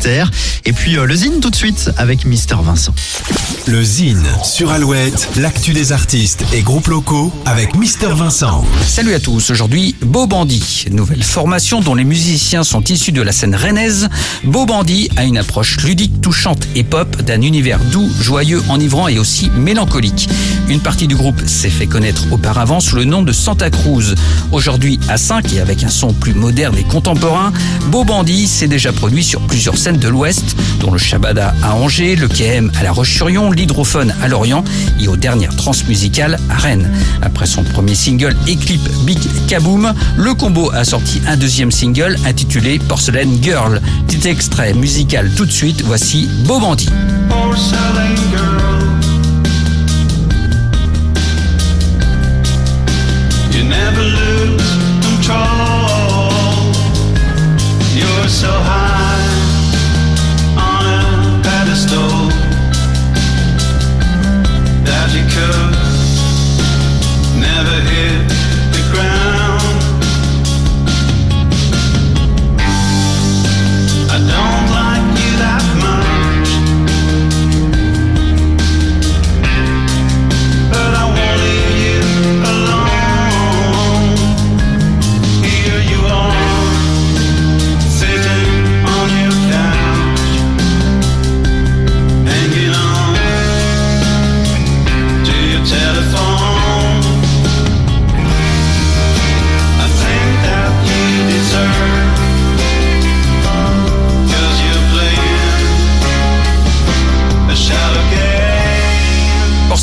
Terre. Et puis euh, le Zine tout de suite avec Mister Vincent. Le Zine sur Alouette, l'actu des artistes et groupes locaux avec Mister Vincent. Salut à tous, aujourd'hui Beau Bandit, nouvelle formation dont les musiciens sont issus de la scène rennaise. Beau Bandit a une approche ludique, touchante et pop d'un univers doux, joyeux, enivrant et aussi mélancolique. Une partie du groupe s'est fait connaître auparavant sous le nom de Santa Cruz. Aujourd'hui à 5 et avec un son plus moderne et contemporain, Beau Bandit s'est déjà produit sur plusieurs scènes de l'Ouest, dont le Shabada à Angers, le KM à La Roche-sur-Yon, l'Hydrophone à Lorient et aux dernières transmusicales à Rennes. Après son premier single et clip Big Kaboom, le combo a sorti un deuxième single intitulé Porcelain Girl. Petit extrait musical tout de suite, voici Beau Bandit. A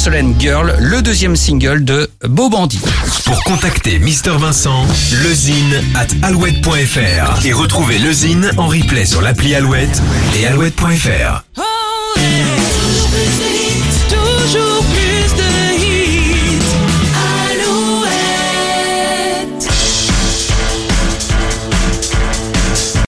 Porcelain Girl, le deuxième single de Beau Bandit. Pour contacter Mister Vincent, lezine at alouette.fr et retrouver le Zine en replay sur l'appli Alouette et alouette.fr. Oh, yeah. toujours plus de